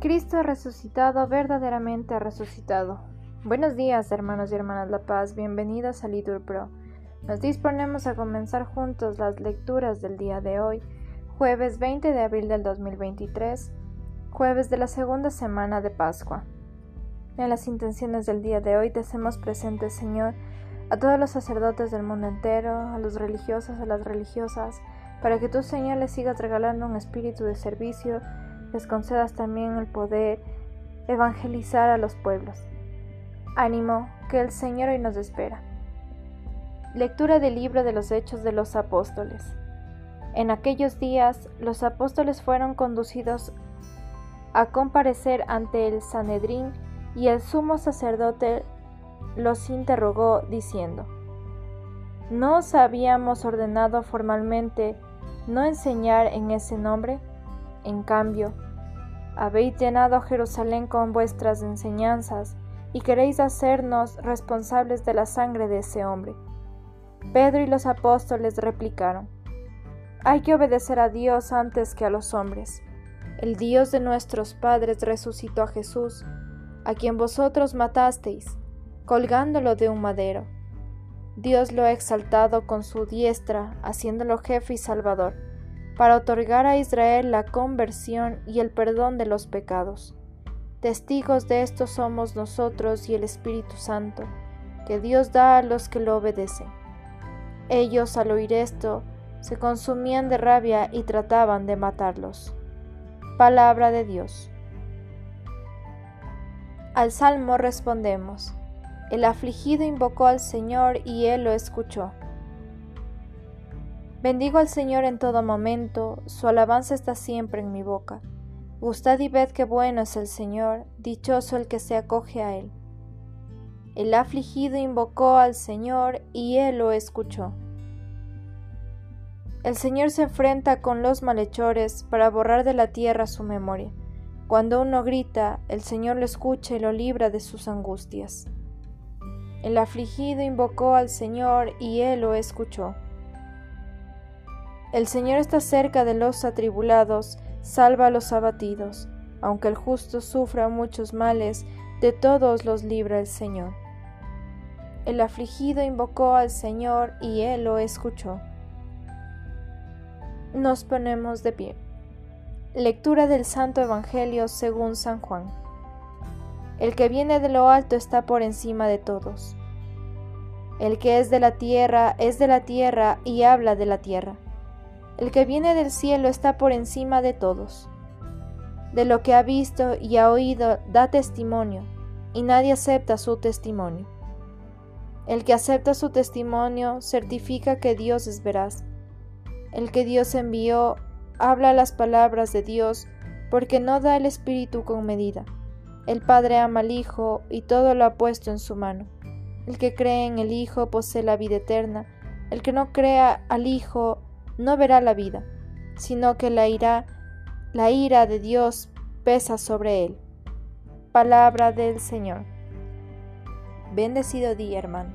Cristo resucitado, verdaderamente resucitado. Buenos días, hermanos y hermanas La Paz, bienvenidos a Litur Pro. Nos disponemos a comenzar juntos las lecturas del día de hoy, jueves 20 de abril del 2023, jueves de la segunda semana de Pascua. En las intenciones del día de hoy te hacemos presente, Señor, a todos los sacerdotes del mundo entero, a los religiosos, a las religiosas, para que tú, Señor, les sigas regalando un espíritu de servicio les concedas también el poder evangelizar a los pueblos. Ánimo, que el Señor hoy nos espera. Lectura del libro de los Hechos de los Apóstoles. En aquellos días los apóstoles fueron conducidos a comparecer ante el Sanedrín y el sumo sacerdote los interrogó diciendo, ¿No os habíamos ordenado formalmente no enseñar en ese nombre? En cambio, habéis llenado Jerusalén con vuestras enseñanzas y queréis hacernos responsables de la sangre de ese hombre. Pedro y los apóstoles replicaron, hay que obedecer a Dios antes que a los hombres. El Dios de nuestros padres resucitó a Jesús, a quien vosotros matasteis, colgándolo de un madero. Dios lo ha exaltado con su diestra, haciéndolo jefe y salvador para otorgar a Israel la conversión y el perdón de los pecados. Testigos de esto somos nosotros y el Espíritu Santo, que Dios da a los que lo obedecen. Ellos al oír esto se consumían de rabia y trataban de matarlos. Palabra de Dios. Al salmo respondemos, el afligido invocó al Señor y él lo escuchó. Bendigo al Señor en todo momento, su alabanza está siempre en mi boca. Gustad y ved qué bueno es el Señor, dichoso el que se acoge a Él. El afligido invocó al Señor y Él lo escuchó. El Señor se enfrenta con los malhechores para borrar de la tierra su memoria. Cuando uno grita, el Señor lo escucha y lo libra de sus angustias. El afligido invocó al Señor y Él lo escuchó. El Señor está cerca de los atribulados, salva a los abatidos. Aunque el justo sufra muchos males, de todos los libra el Señor. El afligido invocó al Señor y Él lo escuchó. Nos ponemos de pie. Lectura del Santo Evangelio según San Juan. El que viene de lo alto está por encima de todos. El que es de la tierra es de la tierra y habla de la tierra. El que viene del cielo está por encima de todos. De lo que ha visto y ha oído da testimonio, y nadie acepta su testimonio. El que acepta su testimonio certifica que Dios es veraz. El que Dios envió habla las palabras de Dios, porque no da el Espíritu con medida. El Padre ama al Hijo y todo lo ha puesto en su mano. El que cree en el Hijo posee la vida eterna. El que no crea al Hijo no verá la vida, sino que la ira, la ira de Dios pesa sobre él. Palabra del Señor. Bendecido día, hermano.